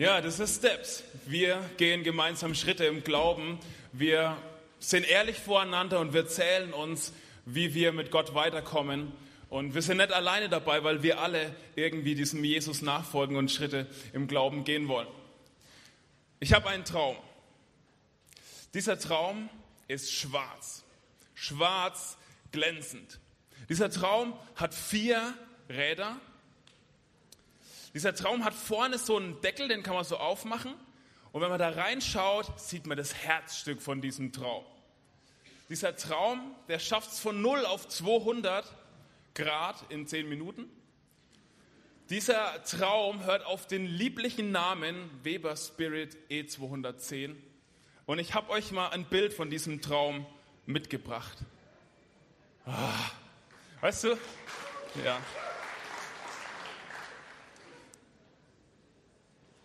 Ja, das ist Steps. Wir gehen gemeinsam Schritte im Glauben. Wir sind ehrlich voreinander und wir zählen uns, wie wir mit Gott weiterkommen. Und wir sind nicht alleine dabei, weil wir alle irgendwie diesem Jesus nachfolgen und Schritte im Glauben gehen wollen. Ich habe einen Traum. Dieser Traum ist schwarz. Schwarz glänzend. Dieser Traum hat vier Räder dieser Traum hat vorne so einen Deckel, den kann man so aufmachen. Und wenn man da reinschaut, sieht man das Herzstück von diesem Traum. Dieser Traum, der schafft es von 0 auf 200 Grad in 10 Minuten. Dieser Traum hört auf den lieblichen Namen Weber Spirit E210. Und ich habe euch mal ein Bild von diesem Traum mitgebracht. Ah, weißt du? Ja.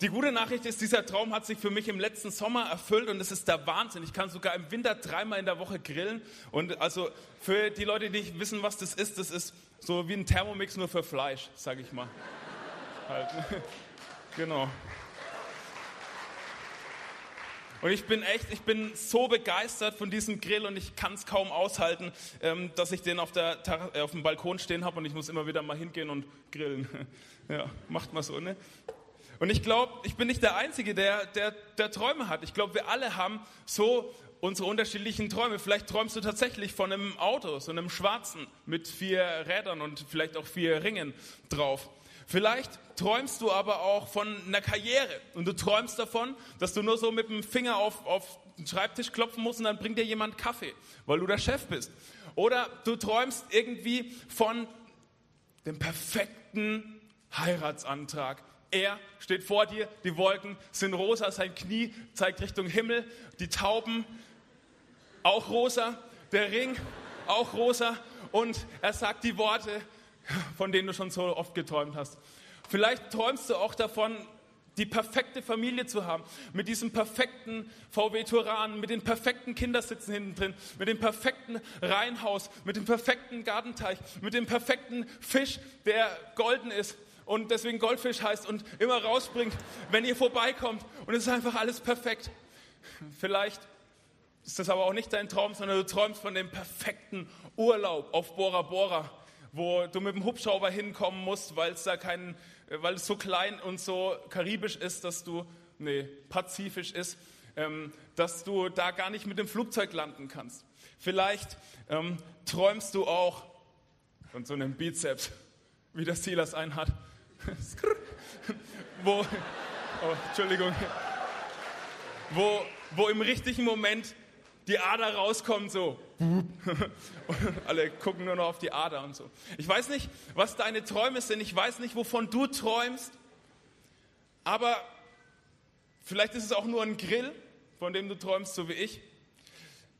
Die gute Nachricht ist, dieser Traum hat sich für mich im letzten Sommer erfüllt und es ist der Wahnsinn. Ich kann sogar im Winter dreimal in der Woche grillen. Und also für die Leute, die nicht wissen, was das ist, das ist so wie ein Thermomix nur für Fleisch, sage ich mal. halt. genau. Und ich bin echt, ich bin so begeistert von diesem Grill und ich kann es kaum aushalten, ähm, dass ich den auf, der, äh, auf dem Balkon stehen habe und ich muss immer wieder mal hingehen und grillen. ja, macht mal so, ne? Und ich glaube, ich bin nicht der Einzige, der, der, der Träume hat. Ich glaube, wir alle haben so unsere unterschiedlichen Träume. Vielleicht träumst du tatsächlich von einem Auto, so einem schwarzen mit vier Rädern und vielleicht auch vier Ringen drauf. Vielleicht träumst du aber auch von einer Karriere und du träumst davon, dass du nur so mit dem Finger auf, auf den Schreibtisch klopfen musst und dann bringt dir jemand Kaffee, weil du der Chef bist. Oder du träumst irgendwie von dem perfekten Heiratsantrag, er steht vor dir, die Wolken sind rosa, sein Knie zeigt Richtung Himmel, die Tauben auch rosa, der Ring auch rosa und er sagt die Worte, von denen du schon so oft geträumt hast. Vielleicht träumst du auch davon, die perfekte Familie zu haben, mit diesem perfekten VW Turan, mit den perfekten Kindersitzen hinten drin, mit dem perfekten Reihenhaus, mit dem perfekten Gartenteich, mit dem perfekten Fisch, der golden ist, und deswegen Goldfisch heißt und immer rausbringt, wenn ihr vorbeikommt. Und es ist einfach alles perfekt. Vielleicht ist das aber auch nicht dein Traum, sondern du träumst von dem perfekten Urlaub auf Bora Bora, wo du mit dem Hubschrauber hinkommen musst, weil es da keinen, weil es so klein und so karibisch ist, dass du, nee, pazifisch ist, ähm, dass du da gar nicht mit dem Flugzeug landen kannst. Vielleicht ähm, träumst du auch von so einem Bizeps, wie der Silas einen hat wo, oh, Entschuldigung, wo, wo im richtigen Moment die Ader rauskommt, so. alle gucken nur noch auf die Ader und so. Ich weiß nicht, was deine Träume sind, ich weiß nicht, wovon du träumst, aber vielleicht ist es auch nur ein Grill, von dem du träumst, so wie ich.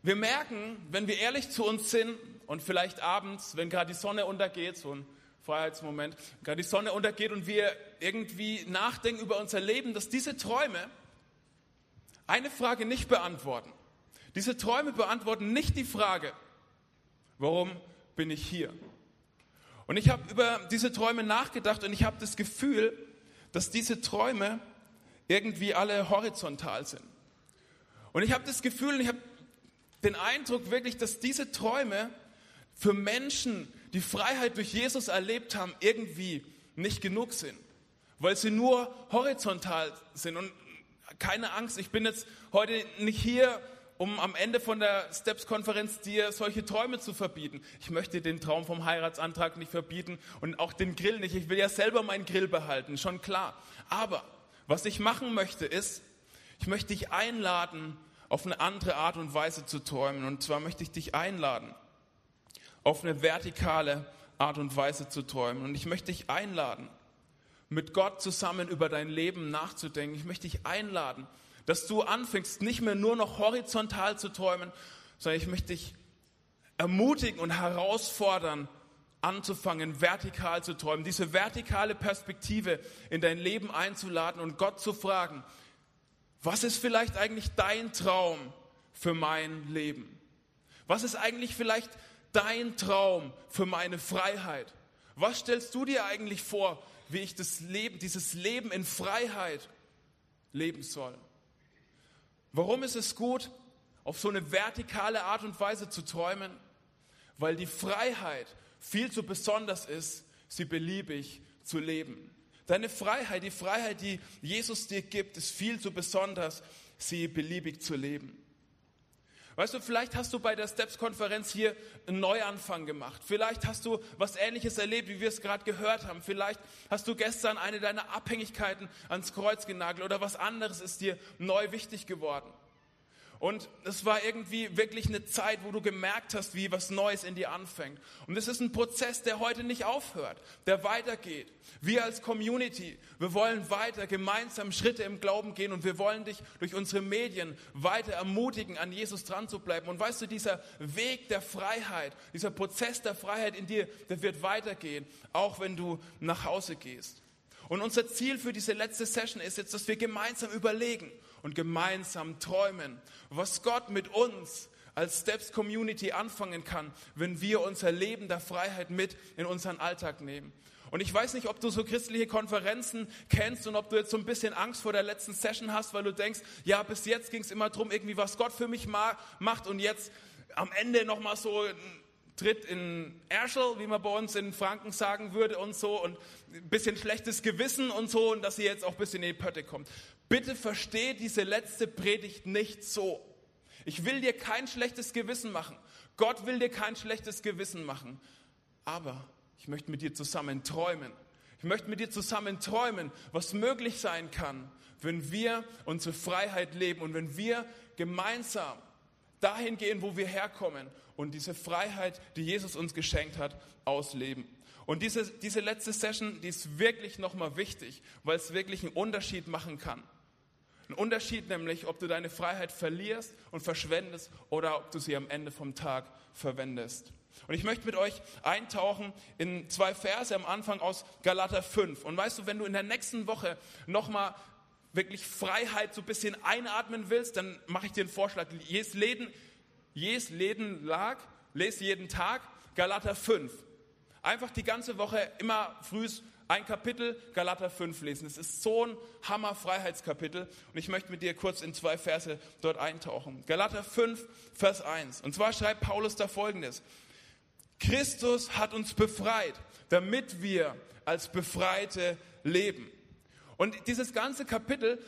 Wir merken, wenn wir ehrlich zu uns sind und vielleicht abends, wenn gerade die Sonne untergeht, so ein Freiheitsmoment, gerade die Sonne untergeht und wir irgendwie nachdenken über unser Leben, dass diese Träume eine Frage nicht beantworten. Diese Träume beantworten nicht die Frage, warum bin ich hier? Und ich habe über diese Träume nachgedacht und ich habe das Gefühl, dass diese Träume irgendwie alle horizontal sind. Und ich habe das Gefühl und ich habe den Eindruck wirklich, dass diese Träume für Menschen, die Freiheit durch Jesus erlebt haben, irgendwie nicht genug sind, weil sie nur horizontal sind. Und keine Angst, ich bin jetzt heute nicht hier, um am Ende von der Steps-Konferenz dir solche Träume zu verbieten. Ich möchte den Traum vom Heiratsantrag nicht verbieten und auch den Grill nicht. Ich will ja selber meinen Grill behalten, schon klar. Aber was ich machen möchte ist, ich möchte dich einladen, auf eine andere Art und Weise zu träumen. Und zwar möchte ich dich einladen, auf eine vertikale Art und Weise zu träumen. Und ich möchte dich einladen, mit Gott zusammen über dein Leben nachzudenken. Ich möchte dich einladen, dass du anfängst, nicht mehr nur noch horizontal zu träumen, sondern ich möchte dich ermutigen und herausfordern, anzufangen, vertikal zu träumen, diese vertikale Perspektive in dein Leben einzuladen und Gott zu fragen, was ist vielleicht eigentlich dein Traum für mein Leben? Was ist eigentlich vielleicht dein Traum für meine Freiheit? Was stellst du dir eigentlich vor, wie ich das Leben, dieses Leben in Freiheit leben soll. Warum ist es gut, auf so eine vertikale Art und Weise zu träumen? Weil die Freiheit viel zu besonders ist, sie beliebig zu leben. Deine Freiheit, die Freiheit, die Jesus dir gibt, ist viel zu besonders, sie beliebig zu leben. Weißt du, vielleicht hast du bei der Steps-Konferenz hier einen Neuanfang gemacht. Vielleicht hast du was Ähnliches erlebt, wie wir es gerade gehört haben. Vielleicht hast du gestern eine deiner Abhängigkeiten ans Kreuz genagelt oder was anderes ist dir neu wichtig geworden. Und es war irgendwie wirklich eine Zeit, wo du gemerkt hast, wie was Neues in dir anfängt. Und es ist ein Prozess, der heute nicht aufhört, der weitergeht. Wir als Community, wir wollen weiter gemeinsam Schritte im Glauben gehen und wir wollen dich durch unsere Medien weiter ermutigen, an Jesus dran zu bleiben. Und weißt du, dieser Weg der Freiheit, dieser Prozess der Freiheit in dir, der wird weitergehen, auch wenn du nach Hause gehst. Und unser Ziel für diese letzte Session ist jetzt, dass wir gemeinsam überlegen und gemeinsam träumen, was Gott mit uns als Steps Community anfangen kann, wenn wir unser Leben der Freiheit mit in unseren Alltag nehmen. Und ich weiß nicht, ob du so christliche Konferenzen kennst und ob du jetzt so ein bisschen Angst vor der letzten Session hast, weil du denkst, ja, bis jetzt ging es immer darum, irgendwie was Gott für mich macht und jetzt am Ende nochmal so Tritt in Erschel, wie man bei uns in Franken sagen würde und so und ein bisschen schlechtes Gewissen und so und dass sie jetzt auch ein bisschen in die Pötte kommt. Bitte versteh diese letzte Predigt nicht so. Ich will dir kein schlechtes Gewissen machen. Gott will dir kein schlechtes Gewissen machen. Aber ich möchte mit dir zusammen träumen. Ich möchte mit dir zusammen träumen, was möglich sein kann, wenn wir unsere Freiheit leben und wenn wir gemeinsam dahin gehen, wo wir herkommen und diese Freiheit, die Jesus uns geschenkt hat, ausleben. Und diese, diese letzte Session, die ist wirklich nochmal wichtig, weil es wirklich einen Unterschied machen kann. Ein Unterschied nämlich, ob du deine Freiheit verlierst und verschwendest oder ob du sie am Ende vom Tag verwendest. Und ich möchte mit euch eintauchen in zwei Verse am Anfang aus Galater 5. Und weißt du, wenn du in der nächsten Woche nochmal wirklich Freiheit so ein bisschen einatmen willst, dann mache ich dir einen Vorschlag. Jedes Leben, jedes Leben lag, lese jeden Tag Galater 5. Einfach die ganze Woche immer frühs ein Kapitel Galater 5 lesen. Es ist so ein Hammer-Freiheitskapitel und ich möchte mit dir kurz in zwei Verse dort eintauchen. Galater 5, Vers 1. Und zwar schreibt Paulus da folgendes. Christus hat uns befreit, damit wir als Befreite leben. Und dieses ganze Kapitel,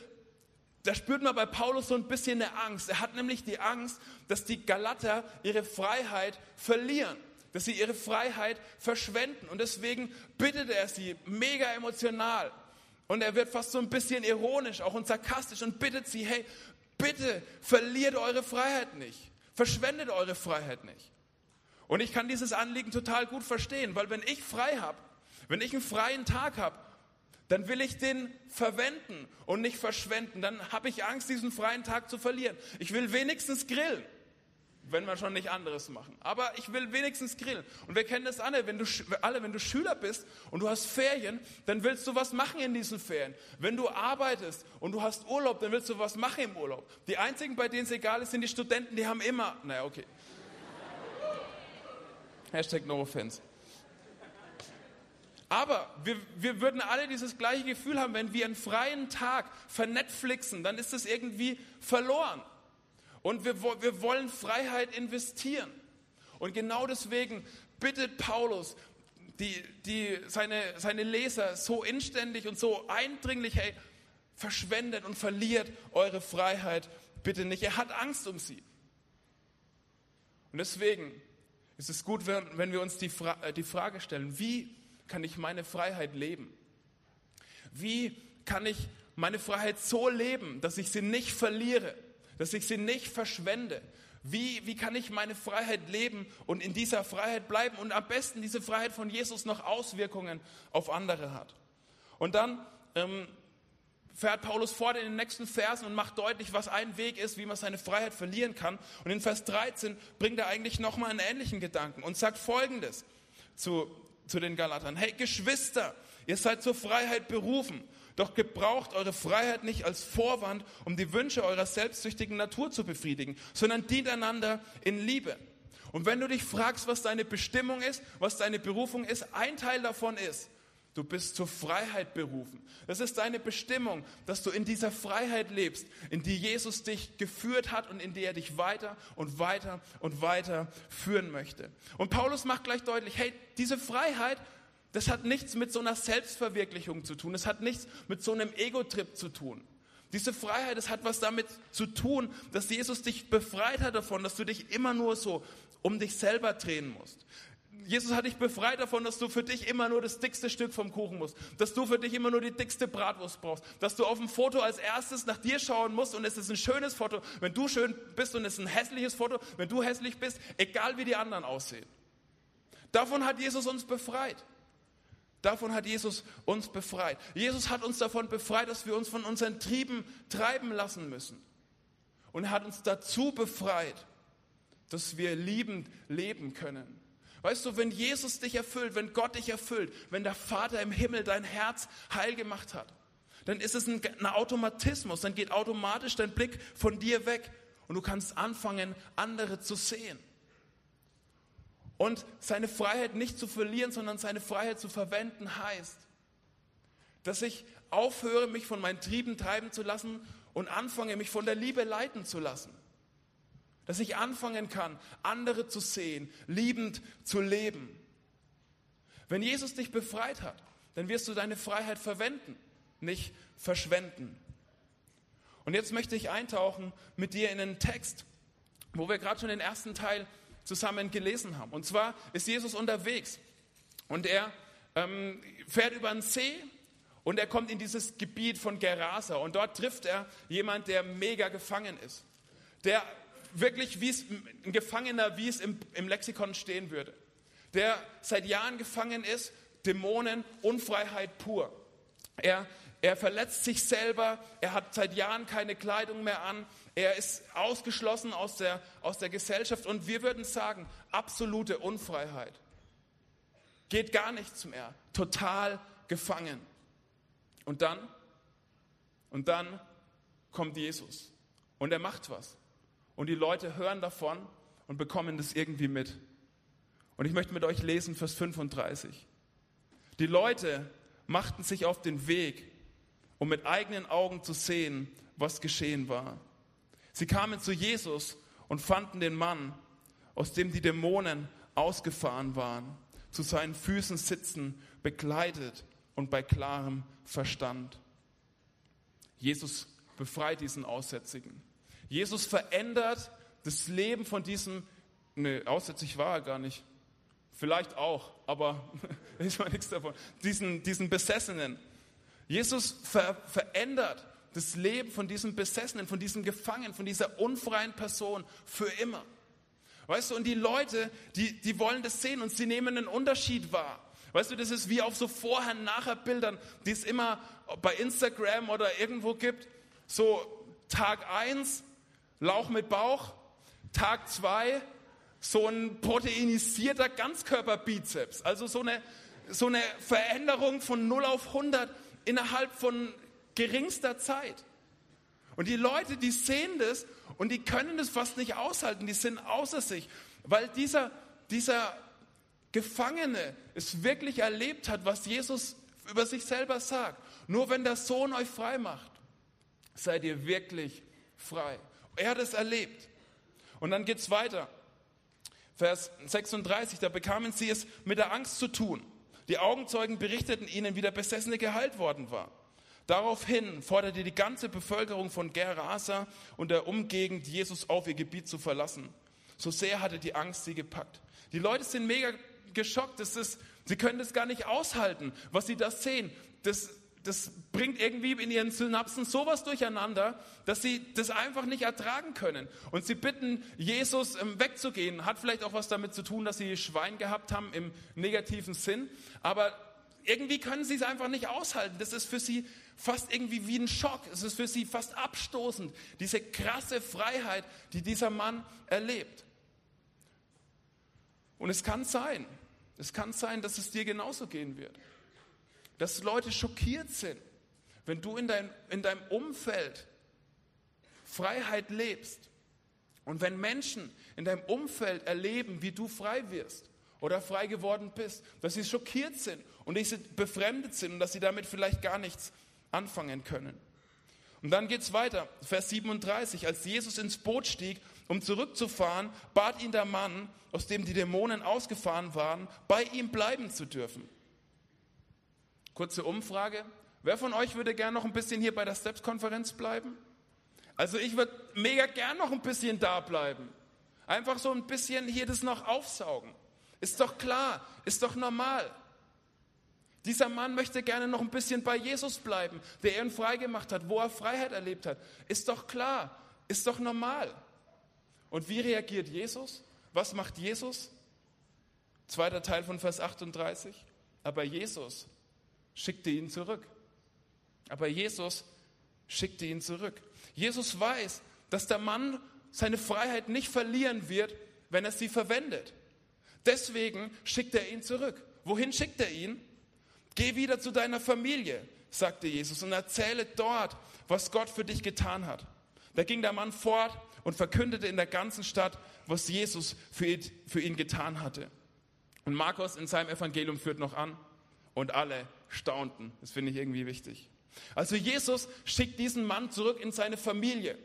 da spürt man bei Paulus so ein bisschen eine Angst. Er hat nämlich die Angst, dass die Galater ihre Freiheit verlieren dass sie ihre Freiheit verschwenden. Und deswegen bittet er sie mega emotional. Und er wird fast so ein bisschen ironisch, auch und sarkastisch und bittet sie, hey, bitte verliert eure Freiheit nicht. Verschwendet eure Freiheit nicht. Und ich kann dieses Anliegen total gut verstehen, weil wenn ich frei habe, wenn ich einen freien Tag habe, dann will ich den verwenden und nicht verschwenden. Dann habe ich Angst, diesen freien Tag zu verlieren. Ich will wenigstens grillen wenn wir schon nicht anderes machen. Aber ich will wenigstens grillen. Und wir kennen das alle, wenn du, alle, wenn du Schüler bist und du hast Ferien, dann willst du was machen in diesen Ferien. Wenn du arbeitest und du hast Urlaub, dann willst du was machen im Urlaub. Die einzigen, bei denen es egal ist, sind die Studenten, die haben immer, naja, okay. Hashtag no offense. Aber wir, wir würden alle dieses gleiche Gefühl haben, wenn wir einen freien Tag vernetflixen, dann ist das irgendwie verloren. Und wir, wir wollen Freiheit investieren. Und genau deswegen bittet Paulus die, die, seine, seine Leser so inständig und so eindringlich, hey, verschwendet und verliert eure Freiheit bitte nicht. Er hat Angst um sie. Und deswegen ist es gut, wenn, wenn wir uns die, Fra äh, die Frage stellen, wie kann ich meine Freiheit leben? Wie kann ich meine Freiheit so leben, dass ich sie nicht verliere? dass ich sie nicht verschwende. Wie, wie kann ich meine Freiheit leben und in dieser Freiheit bleiben und am besten diese Freiheit von Jesus noch Auswirkungen auf andere hat? Und dann ähm, fährt Paulus fort in den nächsten Versen und macht deutlich, was ein Weg ist, wie man seine Freiheit verlieren kann. Und in Vers 13 bringt er eigentlich nochmal einen ähnlichen Gedanken und sagt Folgendes zu, zu den Galatern. Hey Geschwister, ihr seid zur Freiheit berufen. Doch gebraucht eure Freiheit nicht als Vorwand, um die Wünsche eurer selbstsüchtigen Natur zu befriedigen, sondern dient einander in Liebe. Und wenn du dich fragst, was deine Bestimmung ist, was deine Berufung ist, ein Teil davon ist, Du bist zur Freiheit berufen. Das ist deine Bestimmung, dass du in dieser Freiheit lebst, in die Jesus dich geführt hat und in die er dich weiter und weiter und weiter führen möchte. Und Paulus macht gleich deutlich, hey, diese Freiheit, das hat nichts mit so einer Selbstverwirklichung zu tun. Es hat nichts mit so einem Ego-Trip zu tun. Diese Freiheit, das hat was damit zu tun, dass Jesus dich befreit hat davon, dass du dich immer nur so um dich selber drehen musst. Jesus hat dich befreit davon, dass du für dich immer nur das dickste Stück vom Kuchen musst, dass du für dich immer nur die dickste Bratwurst brauchst, dass du auf dem Foto als erstes nach dir schauen musst und es ist ein schönes Foto, wenn du schön bist und es ist ein hässliches Foto, wenn du hässlich bist, egal wie die anderen aussehen. Davon hat Jesus uns befreit. Davon hat Jesus uns befreit. Jesus hat uns davon befreit, dass wir uns von unseren Trieben treiben lassen müssen. Und er hat uns dazu befreit, dass wir liebend leben können. Weißt du, wenn Jesus dich erfüllt, wenn Gott dich erfüllt, wenn der Vater im Himmel dein Herz heil gemacht hat, dann ist es ein, ein Automatismus, dann geht automatisch dein Blick von dir weg und du kannst anfangen, andere zu sehen. Und seine Freiheit nicht zu verlieren, sondern seine Freiheit zu verwenden heißt, dass ich aufhöre, mich von meinen Trieben treiben zu lassen und anfange, mich von der Liebe leiten zu lassen. Dass ich anfangen kann, andere zu sehen, liebend zu leben. Wenn Jesus dich befreit hat, dann wirst du deine Freiheit verwenden, nicht verschwenden. Und jetzt möchte ich eintauchen mit dir in einen Text, wo wir gerade schon den ersten Teil zusammen gelesen haben. Und zwar ist Jesus unterwegs und er ähm, fährt über einen See und er kommt in dieses Gebiet von Gerasa und dort trifft er jemand, der mega gefangen ist, der wirklich wie es ein Gefangener, wie es im, im Lexikon stehen würde. Der seit Jahren gefangen ist, Dämonen, Unfreiheit pur. Er, er verletzt sich selber, er hat seit Jahren keine Kleidung mehr an, er ist ausgeschlossen aus der, aus der Gesellschaft und wir würden sagen, absolute Unfreiheit. Geht gar nichts mehr, total gefangen. Und dann, und dann kommt Jesus und er macht was. Und die Leute hören davon und bekommen das irgendwie mit. Und ich möchte mit euch lesen, Vers 35. Die Leute machten sich auf den Weg, um mit eigenen Augen zu sehen, was geschehen war. Sie kamen zu Jesus und fanden den Mann, aus dem die Dämonen ausgefahren waren, zu seinen Füßen sitzen, begleitet und bei klarem Verstand. Jesus befreit diesen Aussätzigen. Jesus verändert das Leben von diesem, ne, aussätzig war er gar nicht, vielleicht auch, aber ich war nichts davon, diesen, diesen Besessenen. Jesus ver verändert das Leben von diesem Besessenen, von diesem Gefangenen, von dieser unfreien Person für immer. Weißt du, und die Leute, die, die wollen das sehen und sie nehmen einen Unterschied wahr. Weißt du, das ist wie auf so Vorher-Nachher-Bildern, die es immer bei Instagram oder irgendwo gibt. So Tag 1 Lauch mit Bauch. Tag zwei, so ein proteinisierter Ganzkörperbizeps. Also so eine, so eine Veränderung von 0 auf 100 innerhalb von geringster Zeit. Und die Leute, die sehen das und die können das fast nicht aushalten, die sind außer sich, weil dieser, dieser Gefangene es wirklich erlebt hat, was Jesus über sich selber sagt. Nur wenn der Sohn euch frei macht, seid ihr wirklich frei. Er hat es erlebt. Und dann geht es weiter. Vers 36, da bekamen sie es mit der Angst zu tun. Die Augenzeugen berichteten ihnen, wie der Besessene geheilt worden war. Daraufhin forderte die ganze Bevölkerung von Gerasa und der Umgegend Jesus auf, ihr Gebiet zu verlassen. So sehr hatte die Angst sie gepackt. Die Leute sind mega geschockt. Das ist, sie können das gar nicht aushalten, was sie da sehen. Das, das bringt irgendwie in ihren Synapsen sowas durcheinander, dass sie das einfach nicht ertragen können. Und sie bitten Jesus ähm, wegzugehen. Hat vielleicht auch was damit zu tun, dass sie Schwein gehabt haben im negativen Sinn. Aber irgendwie können sie es einfach nicht aushalten. Das ist für sie fast irgendwie wie ein Schock. Es ist für sie fast abstoßend. Diese krasse Freiheit, die dieser Mann erlebt. Und es kann sein, es kann sein, dass es dir genauso gehen wird dass Leute schockiert sind, wenn du in, dein, in deinem Umfeld Freiheit lebst und wenn Menschen in deinem Umfeld erleben, wie du frei wirst oder frei geworden bist, dass sie schockiert sind und dass sie befremdet sind und dass sie damit vielleicht gar nichts anfangen können. Und dann geht es weiter, Vers 37. Als Jesus ins Boot stieg, um zurückzufahren, bat ihn der Mann, aus dem die Dämonen ausgefahren waren, bei ihm bleiben zu dürfen. Kurze Umfrage. Wer von euch würde gern noch ein bisschen hier bei der Steps-Konferenz bleiben? Also ich würde mega gern noch ein bisschen da bleiben. Einfach so ein bisschen hier das noch aufsaugen. Ist doch klar, ist doch normal. Dieser Mann möchte gerne noch ein bisschen bei Jesus bleiben, der ihn freigemacht hat, wo er Freiheit erlebt hat. Ist doch klar, ist doch normal. Und wie reagiert Jesus? Was macht Jesus? Zweiter Teil von Vers 38. Aber Jesus schickte ihn zurück. Aber Jesus schickte ihn zurück. Jesus weiß, dass der Mann seine Freiheit nicht verlieren wird, wenn er sie verwendet. Deswegen schickt er ihn zurück. Wohin schickt er ihn? Geh wieder zu deiner Familie, sagte Jesus, und erzähle dort, was Gott für dich getan hat. Da ging der Mann fort und verkündete in der ganzen Stadt, was Jesus für ihn, für ihn getan hatte. Und Markus in seinem Evangelium führt noch an, und alle staunten. Das finde ich irgendwie wichtig. Also Jesus schickt diesen Mann zurück in seine Familie.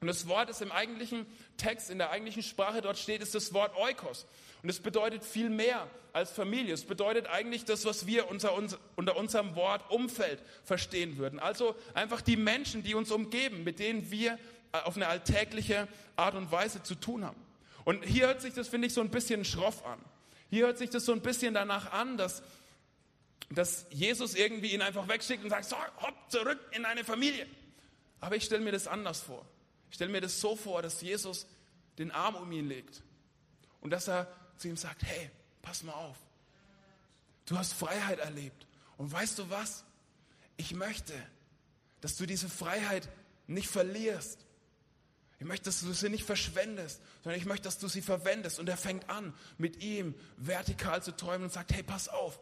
Und das Wort, das im eigentlichen Text, in der eigentlichen Sprache dort steht, ist das Wort Oikos. Und es bedeutet viel mehr als Familie. Es bedeutet eigentlich das, was wir unter, unter unserem Wort Umfeld verstehen würden. Also einfach die Menschen, die uns umgeben, mit denen wir äh, auf eine alltägliche Art und Weise zu tun haben. Und hier hört sich das, finde ich, so ein bisschen schroff an. Hier hört sich das so ein bisschen danach an, dass, dass Jesus irgendwie ihn einfach wegschickt und sagt, so, hopp, zurück in deine Familie. Aber ich stelle mir das anders vor. Ich stelle mir das so vor, dass Jesus den Arm um ihn legt und dass er zu ihm sagt, hey, pass mal auf, du hast Freiheit erlebt und weißt du was? Ich möchte, dass du diese Freiheit nicht verlierst. Ich möchte, dass du sie nicht verschwendest, sondern ich möchte, dass du sie verwendest. Und er fängt an, mit ihm vertikal zu träumen und sagt, hey, pass auf,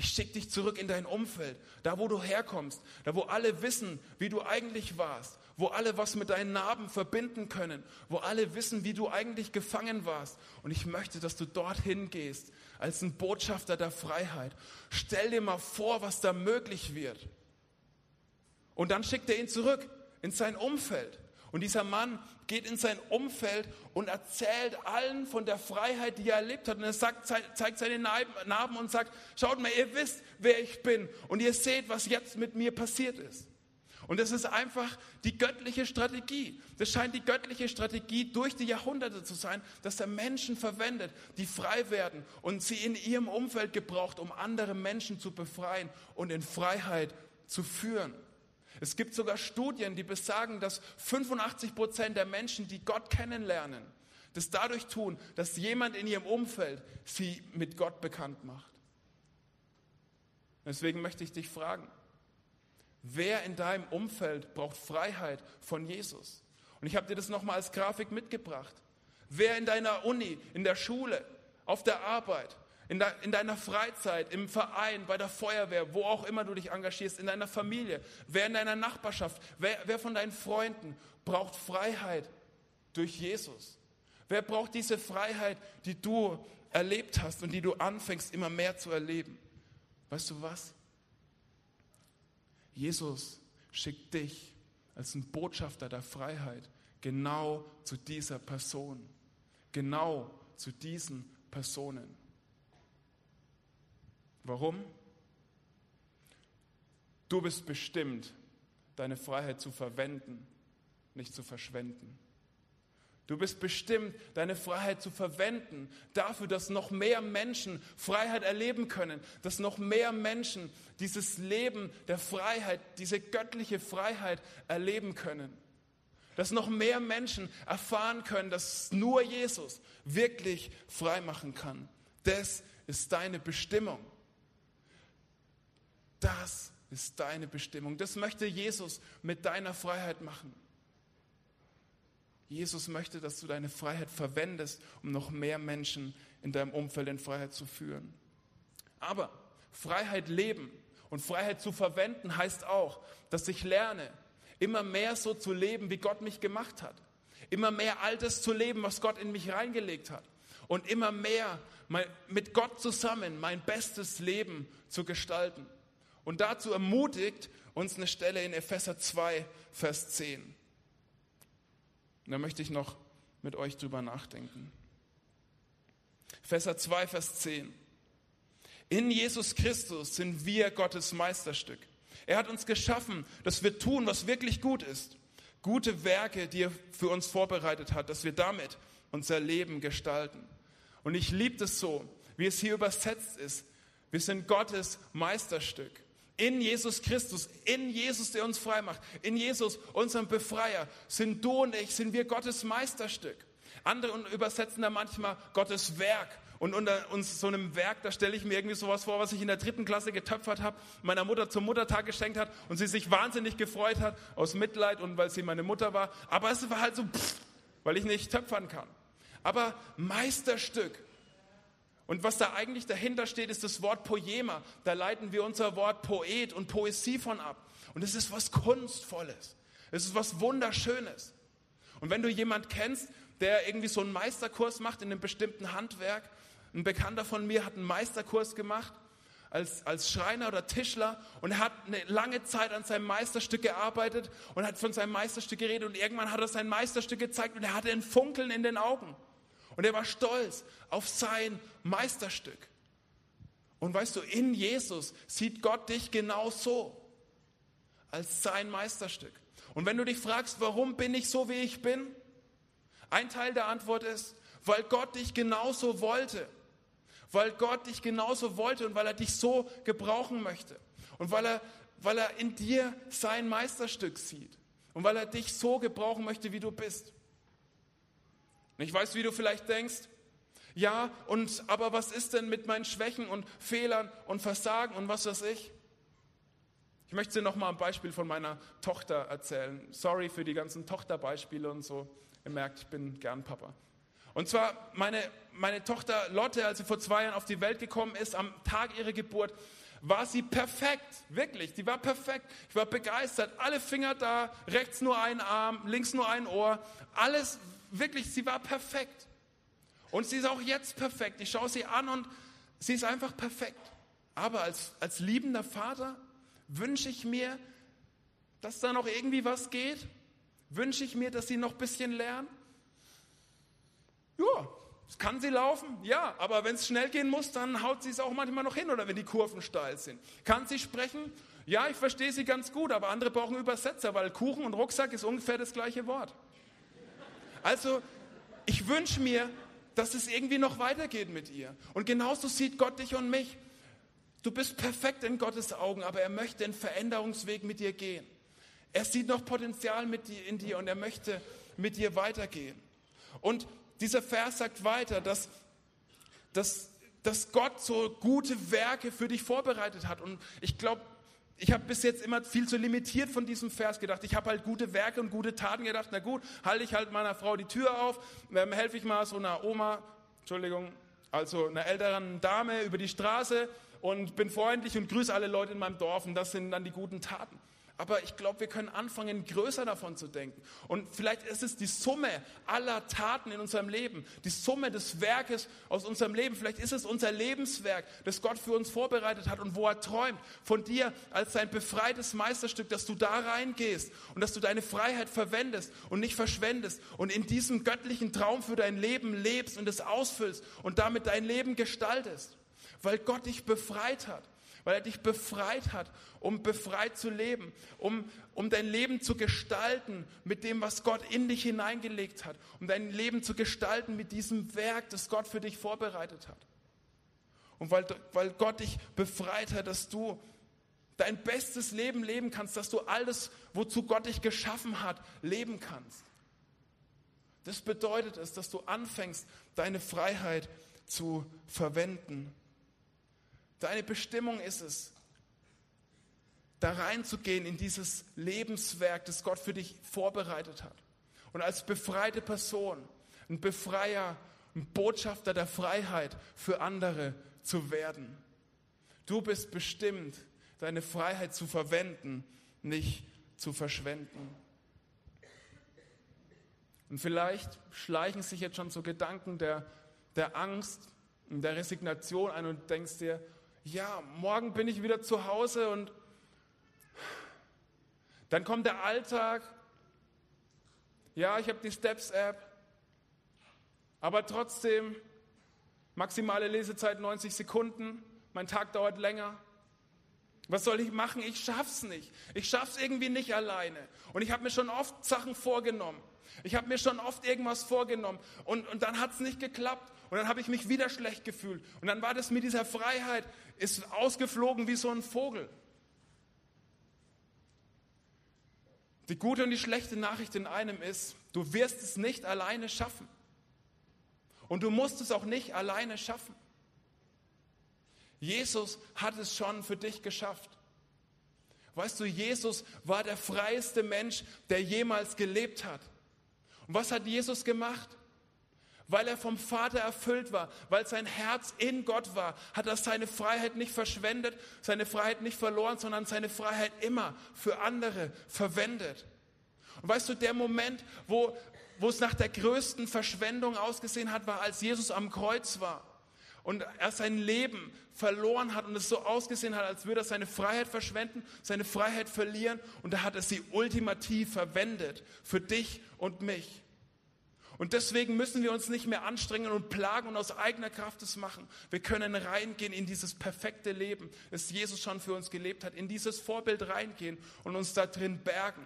ich schicke dich zurück in dein Umfeld, da wo du herkommst, da wo alle wissen, wie du eigentlich warst, wo alle was mit deinen Narben verbinden können, wo alle wissen, wie du eigentlich gefangen warst. Und ich möchte, dass du dorthin gehst als ein Botschafter der Freiheit. Stell dir mal vor, was da möglich wird. Und dann schickt er ihn zurück in sein Umfeld. Und dieser Mann geht in sein Umfeld und erzählt allen von der Freiheit, die er erlebt hat. Und er sagt, zeigt seine Narben und sagt, schaut mal, ihr wisst, wer ich bin. Und ihr seht, was jetzt mit mir passiert ist. Und das ist einfach die göttliche Strategie. Das scheint die göttliche Strategie durch die Jahrhunderte zu sein, dass er Menschen verwendet, die frei werden und sie in ihrem Umfeld gebraucht, um andere Menschen zu befreien und in Freiheit zu führen. Es gibt sogar Studien, die besagen, dass 85 Prozent der Menschen, die Gott kennenlernen, das dadurch tun, dass jemand in ihrem Umfeld sie mit Gott bekannt macht. Deswegen möchte ich dich fragen, wer in deinem Umfeld braucht Freiheit von Jesus? Und ich habe dir das nochmal als Grafik mitgebracht. Wer in deiner Uni, in der Schule, auf der Arbeit, in, de, in deiner Freizeit, im Verein, bei der Feuerwehr, wo auch immer du dich engagierst, in deiner Familie, wer in deiner Nachbarschaft, wer, wer von deinen Freunden braucht Freiheit durch Jesus? Wer braucht diese Freiheit, die du erlebt hast und die du anfängst immer mehr zu erleben? Weißt du was? Jesus schickt dich als ein Botschafter der Freiheit genau zu dieser Person, genau zu diesen Personen. Warum? Du bist bestimmt, deine Freiheit zu verwenden, nicht zu verschwenden. Du bist bestimmt, deine Freiheit zu verwenden, dafür, dass noch mehr Menschen Freiheit erleben können, dass noch mehr Menschen dieses Leben der Freiheit, diese göttliche Freiheit erleben können. Dass noch mehr Menschen erfahren können, dass nur Jesus wirklich frei machen kann. Das ist deine Bestimmung. Das ist deine Bestimmung. Das möchte Jesus mit deiner Freiheit machen. Jesus möchte, dass du deine Freiheit verwendest, um noch mehr Menschen in deinem Umfeld in Freiheit zu führen. Aber Freiheit leben und Freiheit zu verwenden heißt auch, dass ich lerne, immer mehr so zu leben, wie Gott mich gemacht hat. Immer mehr Altes zu leben, was Gott in mich reingelegt hat. und immer mehr mit Gott zusammen mein bestes Leben zu gestalten. Und dazu ermutigt uns eine Stelle in Epheser 2, Vers 10. Und da möchte ich noch mit euch drüber nachdenken. Epheser 2, Vers 10. In Jesus Christus sind wir Gottes Meisterstück. Er hat uns geschaffen, dass wir tun, was wirklich gut ist. Gute Werke, die er für uns vorbereitet hat, dass wir damit unser Leben gestalten. Und ich liebe das so, wie es hier übersetzt ist. Wir sind Gottes Meisterstück. In Jesus Christus, in Jesus, der uns frei macht, in Jesus, unserem Befreier, sind du und ich, sind wir Gottes Meisterstück. Andere übersetzen da manchmal Gottes Werk. Und unter uns so einem Werk, da stelle ich mir irgendwie sowas vor, was ich in der dritten Klasse getöpfert habe, meiner Mutter zum Muttertag geschenkt hat und sie sich wahnsinnig gefreut hat, aus Mitleid und weil sie meine Mutter war. Aber es war halt so, pff, weil ich nicht töpfern kann. Aber Meisterstück. Und was da eigentlich dahinter steht, ist das Wort Poema. Da leiten wir unser Wort Poet und Poesie von ab. Und es ist was Kunstvolles. Es ist was Wunderschönes. Und wenn du jemand kennst, der irgendwie so einen Meisterkurs macht in einem bestimmten Handwerk, ein Bekannter von mir hat einen Meisterkurs gemacht als, als Schreiner oder Tischler und hat eine lange Zeit an seinem Meisterstück gearbeitet und hat von seinem Meisterstück geredet und irgendwann hat er sein Meisterstück gezeigt und er hatte ein Funkeln in den Augen. Und er war stolz auf sein Meisterstück. Und weißt du, in Jesus sieht Gott dich genau so, als sein Meisterstück. Und wenn du dich fragst, warum bin ich so, wie ich bin? Ein Teil der Antwort ist, weil Gott dich genauso wollte weil Gott dich genauso wollte und weil er dich so gebrauchen möchte und weil er, weil er in dir sein Meisterstück sieht und weil er dich so gebrauchen möchte, wie du bist. Und ich weiß, wie du vielleicht denkst, ja, und aber was ist denn mit meinen Schwächen und Fehlern und Versagen und was weiß ich? Ich möchte dir noch mal ein Beispiel von meiner Tochter erzählen. Sorry für die ganzen Tochterbeispiele und so. Ihr merkt, ich bin gern Papa. Und zwar meine, meine Tochter Lotte, als sie vor zwei Jahren auf die Welt gekommen ist, am Tag ihrer Geburt, war sie perfekt, wirklich, die war perfekt. Ich war begeistert, alle Finger da, rechts nur ein Arm, links nur ein Ohr, alles, wirklich, sie war perfekt. Und sie ist auch jetzt perfekt. Ich schaue sie an und sie ist einfach perfekt. Aber als, als liebender Vater wünsche ich mir, dass da noch irgendwie was geht. Wünsche ich mir, dass sie noch ein bisschen lernen. Ja, kann sie laufen? Ja, aber wenn es schnell gehen muss, dann haut sie es auch manchmal noch hin oder wenn die Kurven steil sind. Kann sie sprechen? Ja, ich verstehe sie ganz gut, aber andere brauchen Übersetzer, weil Kuchen und Rucksack ist ungefähr das gleiche Wort. Also, ich wünsche mir, dass es irgendwie noch weitergeht mit ihr. Und genauso sieht Gott dich und mich. Du bist perfekt in Gottes Augen, aber er möchte den Veränderungsweg mit dir gehen. Er sieht noch Potenzial mit dir, in dir und er möchte mit dir weitergehen. Und dieser Vers sagt weiter, dass, dass, dass Gott so gute Werke für dich vorbereitet hat. Und ich glaube, ich habe bis jetzt immer viel zu limitiert von diesem Vers gedacht. Ich habe halt gute Werke und gute Taten gedacht. Na gut, halte ich halt meiner Frau die Tür auf, ähm, helfe ich mal so einer Oma, Entschuldigung, also einer älteren Dame über die Straße und bin freundlich und grüße alle Leute in meinem Dorf. Und das sind dann die guten Taten. Aber ich glaube, wir können anfangen, größer davon zu denken. Und vielleicht ist es die Summe aller Taten in unserem Leben, die Summe des Werkes aus unserem Leben. Vielleicht ist es unser Lebenswerk, das Gott für uns vorbereitet hat und wo er träumt von dir als sein befreites Meisterstück, dass du da reingehst und dass du deine Freiheit verwendest und nicht verschwendest und in diesem göttlichen Traum für dein Leben lebst und es ausfüllst und damit dein Leben gestaltest, weil Gott dich befreit hat weil er dich befreit hat, um befreit zu leben, um, um dein Leben zu gestalten mit dem, was Gott in dich hineingelegt hat, um dein Leben zu gestalten mit diesem Werk, das Gott für dich vorbereitet hat. Und weil, weil Gott dich befreit hat, dass du dein bestes Leben leben kannst, dass du alles, wozu Gott dich geschaffen hat, leben kannst. Das bedeutet es, dass du anfängst, deine Freiheit zu verwenden. Deine Bestimmung ist es, da reinzugehen in dieses Lebenswerk, das Gott für dich vorbereitet hat. Und als befreite Person, ein Befreier, ein Botschafter der Freiheit für andere zu werden. Du bist bestimmt, deine Freiheit zu verwenden, nicht zu verschwenden. Und vielleicht schleichen sich jetzt schon so Gedanken der der Angst und der Resignation ein und denkst dir, ja, morgen bin ich wieder zu Hause und dann kommt der Alltag. Ja, ich habe die Steps-App, aber trotzdem maximale Lesezeit 90 Sekunden, mein Tag dauert länger. Was soll ich machen? Ich schaff's nicht. Ich schaff's irgendwie nicht alleine. Und ich habe mir schon oft Sachen vorgenommen. Ich habe mir schon oft irgendwas vorgenommen und, und dann hat's nicht geklappt und dann habe ich mich wieder schlecht gefühlt und dann war das mit dieser Freiheit ist ausgeflogen wie so ein Vogel. Die gute und die schlechte Nachricht in einem ist, du wirst es nicht alleine schaffen. Und du musst es auch nicht alleine schaffen. Jesus hat es schon für dich geschafft. Weißt du, Jesus war der freieste Mensch, der jemals gelebt hat. Und was hat Jesus gemacht? Weil er vom Vater erfüllt war, weil sein Herz in Gott war, hat er seine Freiheit nicht verschwendet, seine Freiheit nicht verloren, sondern seine Freiheit immer für andere verwendet. Und weißt du, der Moment, wo, wo es nach der größten Verschwendung ausgesehen hat, war, als Jesus am Kreuz war und er sein Leben verloren hat und es so ausgesehen hat, als würde er seine Freiheit verschwenden, seine Freiheit verlieren und da hat er sie ultimativ verwendet für dich und mich. Und deswegen müssen wir uns nicht mehr anstrengen und plagen und aus eigener Kraft es machen. Wir können reingehen in dieses perfekte Leben, das Jesus schon für uns gelebt hat, in dieses Vorbild reingehen und uns da drin bergen.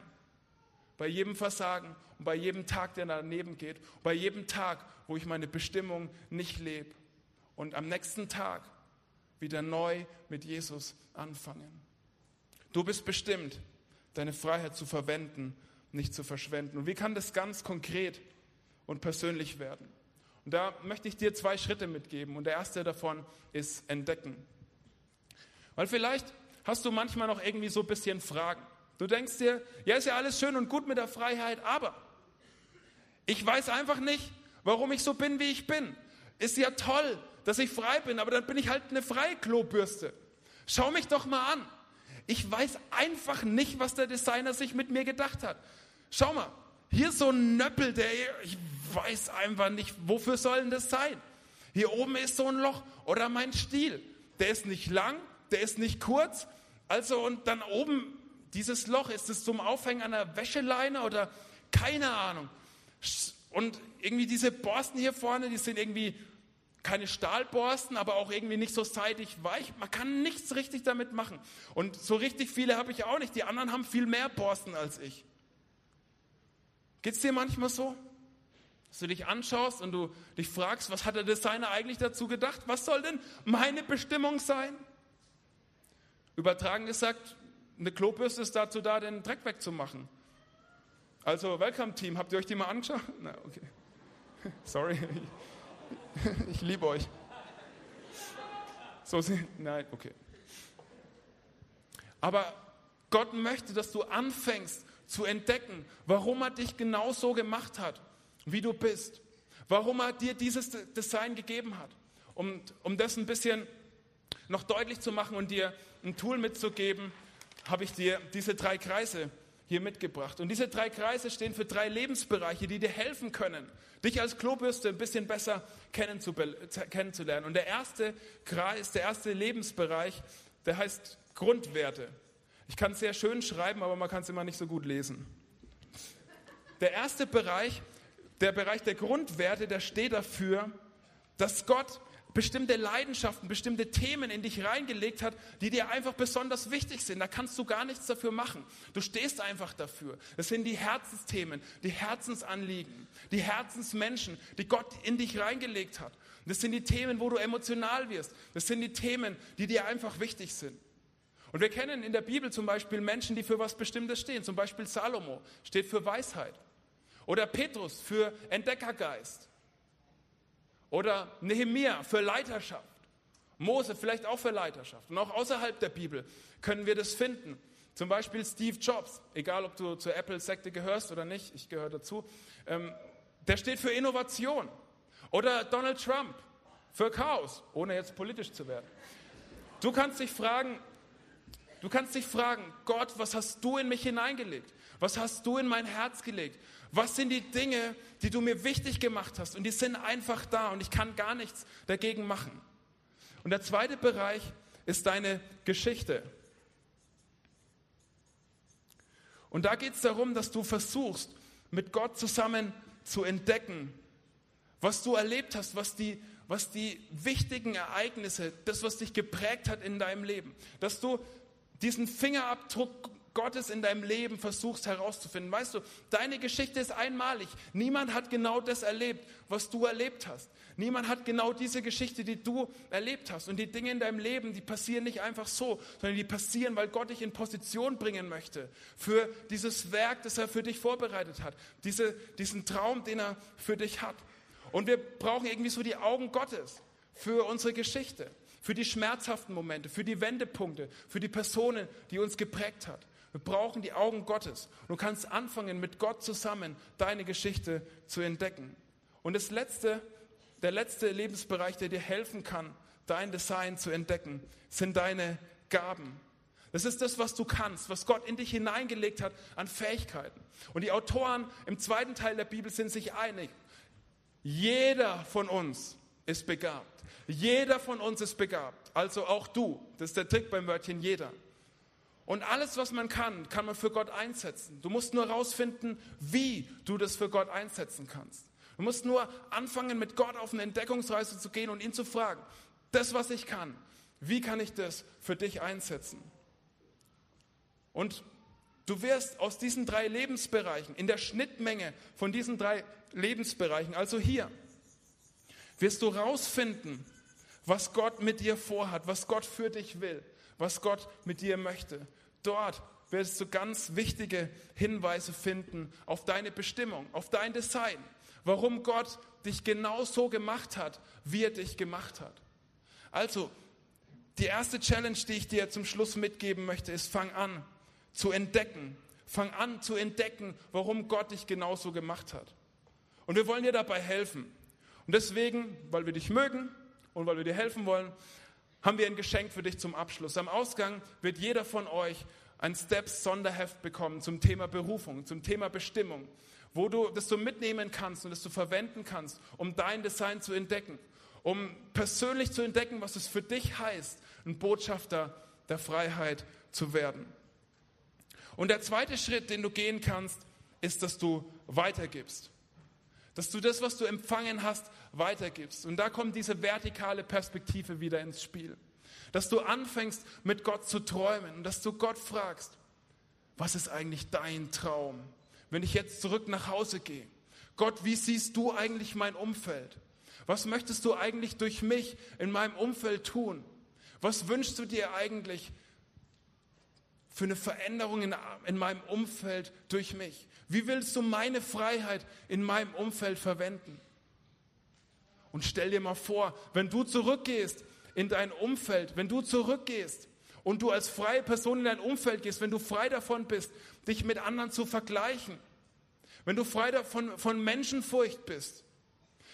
Bei jedem Versagen und bei jedem Tag, der daneben geht, bei jedem Tag, wo ich meine Bestimmung nicht lebe und am nächsten Tag wieder neu mit Jesus anfangen. Du bist bestimmt, deine Freiheit zu verwenden, nicht zu verschwenden. Und wie kann das ganz konkret und persönlich werden? Und da möchte ich dir zwei Schritte mitgeben. Und der erste davon ist entdecken. Weil vielleicht hast du manchmal noch irgendwie so ein bisschen Fragen. Du denkst dir, ja, ist ja alles schön und gut mit der Freiheit, aber ich weiß einfach nicht, warum ich so bin, wie ich bin. Ist ja toll, dass ich frei bin, aber dann bin ich halt eine freie Klobürste. Schau mich doch mal an. Ich weiß einfach nicht, was der Designer sich mit mir gedacht hat. Schau mal, hier so ein Nöppel, der, ich weiß einfach nicht, wofür soll denn das sein? Hier oben ist so ein Loch oder mein Stiel. Der ist nicht lang, der ist nicht kurz. Also und dann oben dieses Loch, ist es zum Aufhängen einer Wäscheleine oder keine Ahnung. Und irgendwie diese Borsten hier vorne, die sind irgendwie keine Stahlborsten, aber auch irgendwie nicht so seitig weich. Man kann nichts richtig damit machen. Und so richtig viele habe ich auch nicht. Die anderen haben viel mehr Borsten als ich. Geht es dir manchmal so? Dass du dich anschaust und du dich fragst, was hat der Designer eigentlich dazu gedacht? Was soll denn meine Bestimmung sein? Übertragen gesagt, eine Klobürste ist dazu da, den Dreck wegzumachen. Also, Welcome Team, habt ihr euch die mal angeschaut? Na, okay. Sorry. Ich liebe euch. So sind, nein, okay. Aber Gott möchte, dass du anfängst zu entdecken, warum er dich genau so gemacht hat, wie du bist. Warum er dir dieses Design gegeben hat. Um, um das ein bisschen noch deutlich zu machen und dir ein Tool mitzugeben, habe ich dir diese drei Kreise hier mitgebracht. Und diese drei Kreise stehen für drei Lebensbereiche, die dir helfen können, dich als Klobürste ein bisschen besser kennenzulernen. Und der erste Kreis, der erste Lebensbereich, der heißt Grundwerte. Ich kann es sehr schön schreiben, aber man kann es immer nicht so gut lesen. Der erste Bereich, der Bereich der Grundwerte, der steht dafür, dass Gott bestimmte Leidenschaften, bestimmte Themen in dich reingelegt hat, die dir einfach besonders wichtig sind. Da kannst du gar nichts dafür machen. Du stehst einfach dafür. Das sind die Herzensthemen, die Herzensanliegen, die Herzensmenschen, die Gott in dich reingelegt hat. Das sind die Themen, wo du emotional wirst. Das sind die Themen, die dir einfach wichtig sind. Und wir kennen in der Bibel zum Beispiel Menschen, die für was Bestimmtes stehen. Zum Beispiel Salomo steht für Weisheit. Oder Petrus für Entdeckergeist. Oder Nehemia für Leiterschaft. Mose vielleicht auch für Leiterschaft. Und auch außerhalb der Bibel können wir das finden. Zum Beispiel Steve Jobs, egal ob du zur Apple-Sekte gehörst oder nicht, ich gehöre dazu, ähm, der steht für Innovation. Oder Donald Trump für Chaos, ohne jetzt politisch zu werden. Du kannst dich fragen, du kannst dich fragen, Gott, was hast du in mich hineingelegt? Was hast du in mein Herz gelegt? Was sind die Dinge, die du mir wichtig gemacht hast? Und die sind einfach da und ich kann gar nichts dagegen machen. Und der zweite Bereich ist deine Geschichte. Und da geht es darum, dass du versuchst, mit Gott zusammen zu entdecken, was du erlebt hast, was die, was die wichtigen Ereignisse, das, was dich geprägt hat in deinem Leben, dass du diesen Fingerabdruck Gottes in deinem Leben versuchst herauszufinden. Weißt du, deine Geschichte ist einmalig. Niemand hat genau das erlebt, was du erlebt hast. Niemand hat genau diese Geschichte, die du erlebt hast. Und die Dinge in deinem Leben, die passieren nicht einfach so, sondern die passieren, weil Gott dich in Position bringen möchte für dieses Werk, das er für dich vorbereitet hat. Diese, diesen Traum, den er für dich hat. Und wir brauchen irgendwie so die Augen Gottes für unsere Geschichte, für die schmerzhaften Momente, für die Wendepunkte, für die Personen, die uns geprägt hat. Wir brauchen die Augen Gottes. Du kannst anfangen, mit Gott zusammen deine Geschichte zu entdecken. Und das letzte, der letzte Lebensbereich, der dir helfen kann, dein Design zu entdecken, sind deine Gaben. Das ist das, was du kannst, was Gott in dich hineingelegt hat an Fähigkeiten. Und die Autoren im zweiten Teil der Bibel sind sich einig. Jeder von uns ist begabt. Jeder von uns ist begabt. Also auch du. Das ist der Trick beim Wörtchen jeder. Und alles, was man kann, kann man für Gott einsetzen. Du musst nur herausfinden, wie du das für Gott einsetzen kannst. Du musst nur anfangen, mit Gott auf eine Entdeckungsreise zu gehen und ihn zu fragen, das, was ich kann, wie kann ich das für dich einsetzen? Und du wirst aus diesen drei Lebensbereichen, in der Schnittmenge von diesen drei Lebensbereichen, also hier, wirst du herausfinden, was Gott mit dir vorhat, was Gott für dich will was Gott mit dir möchte. Dort wirst du ganz wichtige Hinweise finden auf deine Bestimmung, auf dein Design, warum Gott dich genau so gemacht hat, wie er dich gemacht hat. Also, die erste Challenge, die ich dir zum Schluss mitgeben möchte, ist, fang an zu entdecken. Fang an zu entdecken, warum Gott dich genauso gemacht hat. Und wir wollen dir dabei helfen. Und deswegen, weil wir dich mögen und weil wir dir helfen wollen, haben wir ein Geschenk für dich zum Abschluss. Am Ausgang wird jeder von euch ein Steps-Sonderheft bekommen zum Thema Berufung, zum Thema Bestimmung, wo du das du mitnehmen kannst und das du verwenden kannst, um dein Design zu entdecken, um persönlich zu entdecken, was es für dich heißt, ein Botschafter der Freiheit zu werden. Und der zweite Schritt, den du gehen kannst, ist, dass du weitergibst. Dass du das, was du empfangen hast, weitergibst. Und da kommt diese vertikale Perspektive wieder ins Spiel. Dass du anfängst, mit Gott zu träumen und dass du Gott fragst, was ist eigentlich dein Traum, wenn ich jetzt zurück nach Hause gehe? Gott, wie siehst du eigentlich mein Umfeld? Was möchtest du eigentlich durch mich in meinem Umfeld tun? Was wünschst du dir eigentlich für eine Veränderung in, in meinem Umfeld durch mich? Wie willst du meine Freiheit in meinem Umfeld verwenden? Und stell dir mal vor, wenn du zurückgehst in dein Umfeld, wenn du zurückgehst und du als freie Person in dein Umfeld gehst, wenn du frei davon bist, dich mit anderen zu vergleichen, wenn du frei davon von Menschenfurcht bist,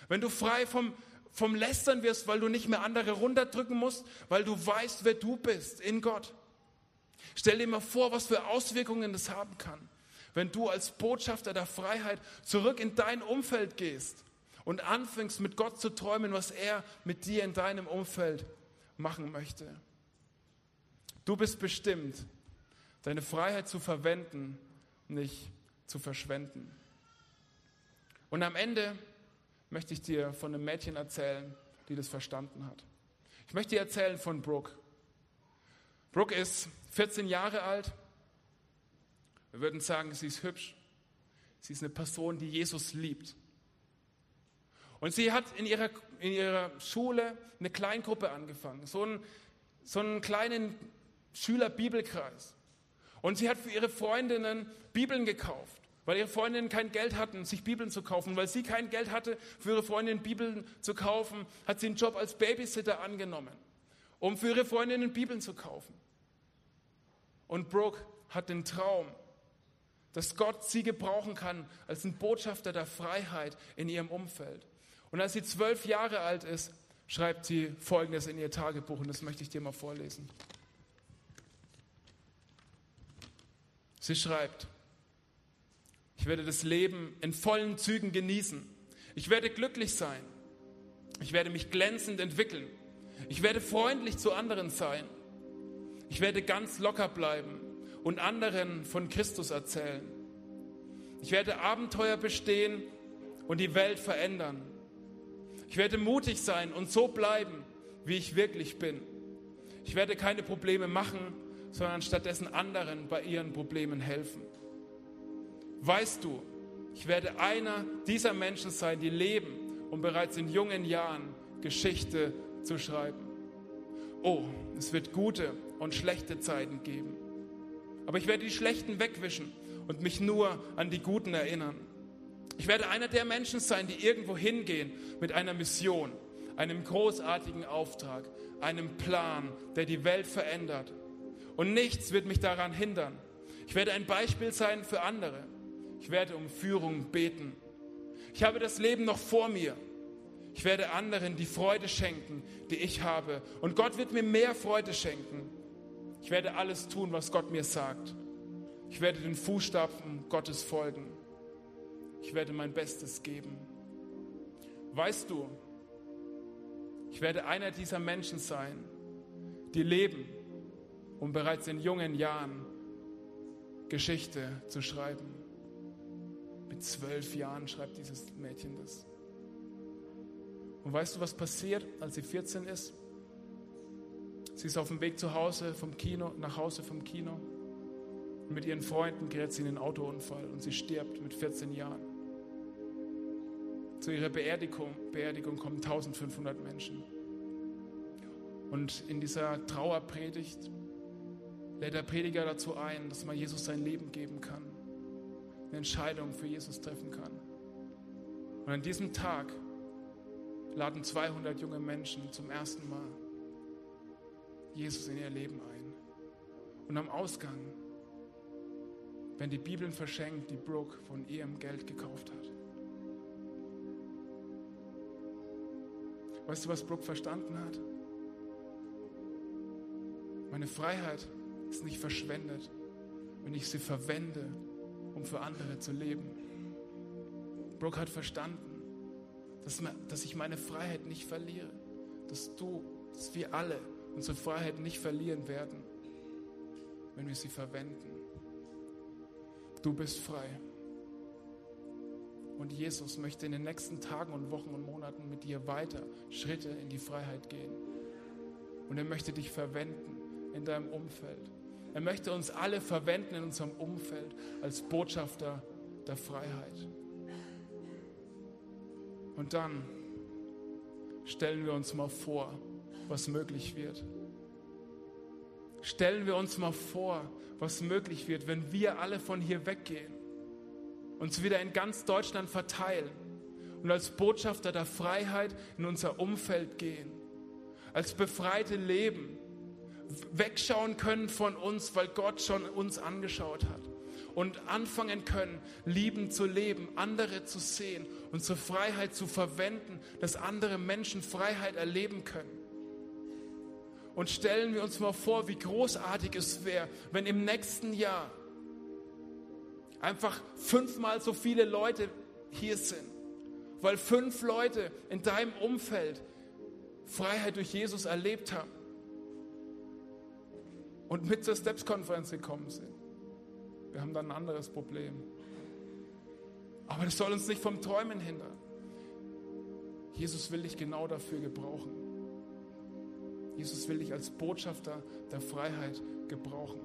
wenn du frei vom, vom Lästern wirst, weil du nicht mehr andere runterdrücken musst, weil du weißt, wer du bist in Gott. Stell dir mal vor, was für Auswirkungen das haben kann wenn du als Botschafter der Freiheit zurück in dein Umfeld gehst und anfängst mit Gott zu träumen, was er mit dir in deinem Umfeld machen möchte. Du bist bestimmt, deine Freiheit zu verwenden, nicht zu verschwenden. Und am Ende möchte ich dir von einem Mädchen erzählen, die das verstanden hat. Ich möchte dir erzählen von Brooke. Brooke ist 14 Jahre alt wir würden sagen, sie ist hübsch. Sie ist eine Person, die Jesus liebt. Und sie hat in ihrer, in ihrer Schule eine Kleingruppe angefangen, so einen, so einen kleinen Schülerbibelkreis. Und sie hat für ihre Freundinnen Bibeln gekauft, weil ihre Freundinnen kein Geld hatten, sich Bibeln zu kaufen. Weil sie kein Geld hatte, für ihre Freundinnen Bibeln zu kaufen, hat sie einen Job als Babysitter angenommen, um für ihre Freundinnen Bibeln zu kaufen. Und Brooke hat den Traum, dass Gott sie gebrauchen kann als ein Botschafter der Freiheit in ihrem Umfeld. Und als sie zwölf Jahre alt ist, schreibt sie Folgendes in ihr Tagebuch und das möchte ich dir mal vorlesen. Sie schreibt, Ich werde das Leben in vollen Zügen genießen. Ich werde glücklich sein. Ich werde mich glänzend entwickeln. Ich werde freundlich zu anderen sein. Ich werde ganz locker bleiben und anderen von Christus erzählen. Ich werde Abenteuer bestehen und die Welt verändern. Ich werde mutig sein und so bleiben, wie ich wirklich bin. Ich werde keine Probleme machen, sondern stattdessen anderen bei ihren Problemen helfen. Weißt du, ich werde einer dieser Menschen sein, die leben, um bereits in jungen Jahren Geschichte zu schreiben. Oh, es wird gute und schlechte Zeiten geben. Aber ich werde die schlechten wegwischen und mich nur an die guten erinnern. Ich werde einer der Menschen sein, die irgendwo hingehen mit einer Mission, einem großartigen Auftrag, einem Plan, der die Welt verändert. Und nichts wird mich daran hindern. Ich werde ein Beispiel sein für andere. Ich werde um Führung beten. Ich habe das Leben noch vor mir. Ich werde anderen die Freude schenken, die ich habe. Und Gott wird mir mehr Freude schenken. Ich werde alles tun, was Gott mir sagt. Ich werde den Fußstapfen Gottes folgen. Ich werde mein Bestes geben. Weißt du, ich werde einer dieser Menschen sein, die leben, um bereits in jungen Jahren Geschichte zu schreiben. Mit zwölf Jahren schreibt dieses Mädchen das. Und weißt du, was passiert, als sie 14 ist? Sie ist auf dem Weg zu Hause vom Kino, nach Hause vom Kino. Und mit ihren Freunden gerät sie in einen Autounfall und sie stirbt mit 14 Jahren. Zu ihrer Beerdigung, Beerdigung kommen 1500 Menschen. Und in dieser Trauerpredigt lädt der Prediger dazu ein, dass man Jesus sein Leben geben kann, eine Entscheidung für Jesus treffen kann. Und an diesem Tag laden 200 junge Menschen zum ersten Mal Jesus in ihr Leben ein. Und am Ausgang werden die Bibeln verschenkt, die Brooke von ihrem Geld gekauft hat. Weißt du, was Brooke verstanden hat? Meine Freiheit ist nicht verschwendet, wenn ich sie verwende, um für andere zu leben. Brooke hat verstanden, dass, ich meine Freiheit nicht verliere, dass du, dass wir alle unsere Freiheit nicht verlieren werden, wenn wir sie verwenden. Du bist frei. Und Jesus möchte in den nächsten Tagen und Wochen und Monaten mit dir weiter Schritte in die Freiheit gehen. Und er möchte dich verwenden in deinem Umfeld. Er möchte uns alle verwenden in unserem Umfeld als Botschafter der Freiheit. Und dann stellen wir uns mal vor, was möglich wird. Stellen wir uns mal vor, was möglich wird, wenn wir alle von hier weggehen, uns wieder in ganz Deutschland verteilen und als Botschafter der Freiheit in unser Umfeld gehen, als befreite leben, wegschauen können von uns, weil Gott schon uns angeschaut hat und anfangen können, lieben zu leben, andere zu sehen, unsere Freiheit zu verwenden, dass andere Menschen Freiheit erleben können. Und stellen wir uns mal vor, wie großartig es wäre, wenn im nächsten Jahr einfach fünfmal so viele Leute hier sind, weil fünf Leute in deinem Umfeld Freiheit durch Jesus erlebt haben und mit zur Steps-Konferenz gekommen sind. Wir haben dann ein anderes Problem. Aber das soll uns nicht vom Träumen hindern. Jesus will dich genau dafür gebrauchen. Jesus will dich als Botschafter der Freiheit gebrauchen.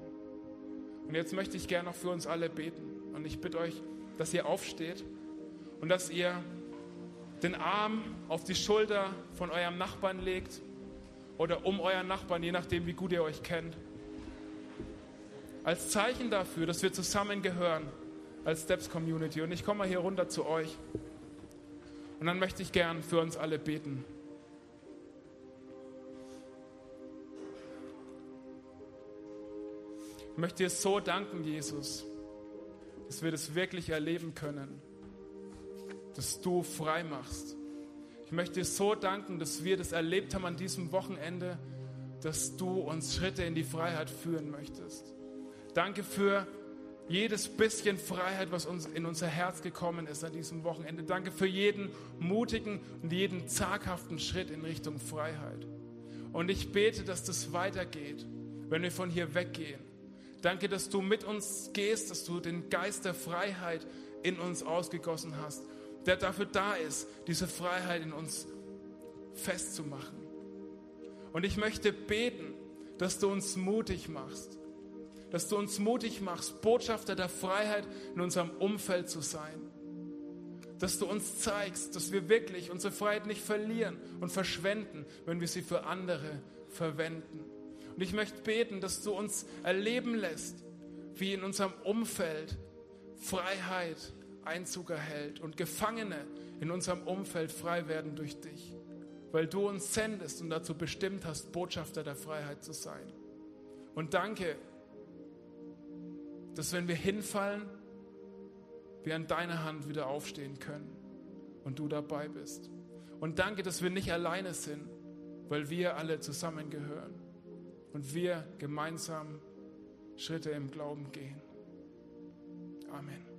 Und jetzt möchte ich gerne noch für uns alle beten. Und ich bitte euch, dass ihr aufsteht und dass ihr den Arm auf die Schulter von eurem Nachbarn legt oder um euren Nachbarn, je nachdem, wie gut ihr euch kennt als Zeichen dafür, dass wir zusammengehören als Steps Community. Und ich komme mal hier runter zu euch. Und dann möchte ich gern für uns alle beten. Ich möchte dir so danken, Jesus, dass wir das wirklich erleben können, dass du frei machst. Ich möchte dir so danken, dass wir das erlebt haben an diesem Wochenende, dass du uns Schritte in die Freiheit führen möchtest. Danke für jedes bisschen Freiheit, was uns in unser Herz gekommen ist an diesem Wochenende. Danke für jeden mutigen und jeden zaghaften Schritt in Richtung Freiheit. Und ich bete, dass das weitergeht, wenn wir von hier weggehen. Danke, dass du mit uns gehst, dass du den Geist der Freiheit in uns ausgegossen hast, der dafür da ist, diese Freiheit in uns festzumachen. Und ich möchte beten, dass du uns mutig machst, dass du uns mutig machst, Botschafter der Freiheit in unserem Umfeld zu sein. Dass du uns zeigst, dass wir wirklich unsere Freiheit nicht verlieren und verschwenden, wenn wir sie für andere verwenden. Und ich möchte beten, dass du uns erleben lässt, wie in unserem Umfeld Freiheit Einzug erhält und Gefangene in unserem Umfeld frei werden durch dich, weil du uns sendest und dazu bestimmt hast, Botschafter der Freiheit zu sein. Und danke, dass wenn wir hinfallen, wir an deiner Hand wieder aufstehen können und du dabei bist. Und danke, dass wir nicht alleine sind, weil wir alle zusammengehören und wir gemeinsam Schritte im Glauben gehen. Amen.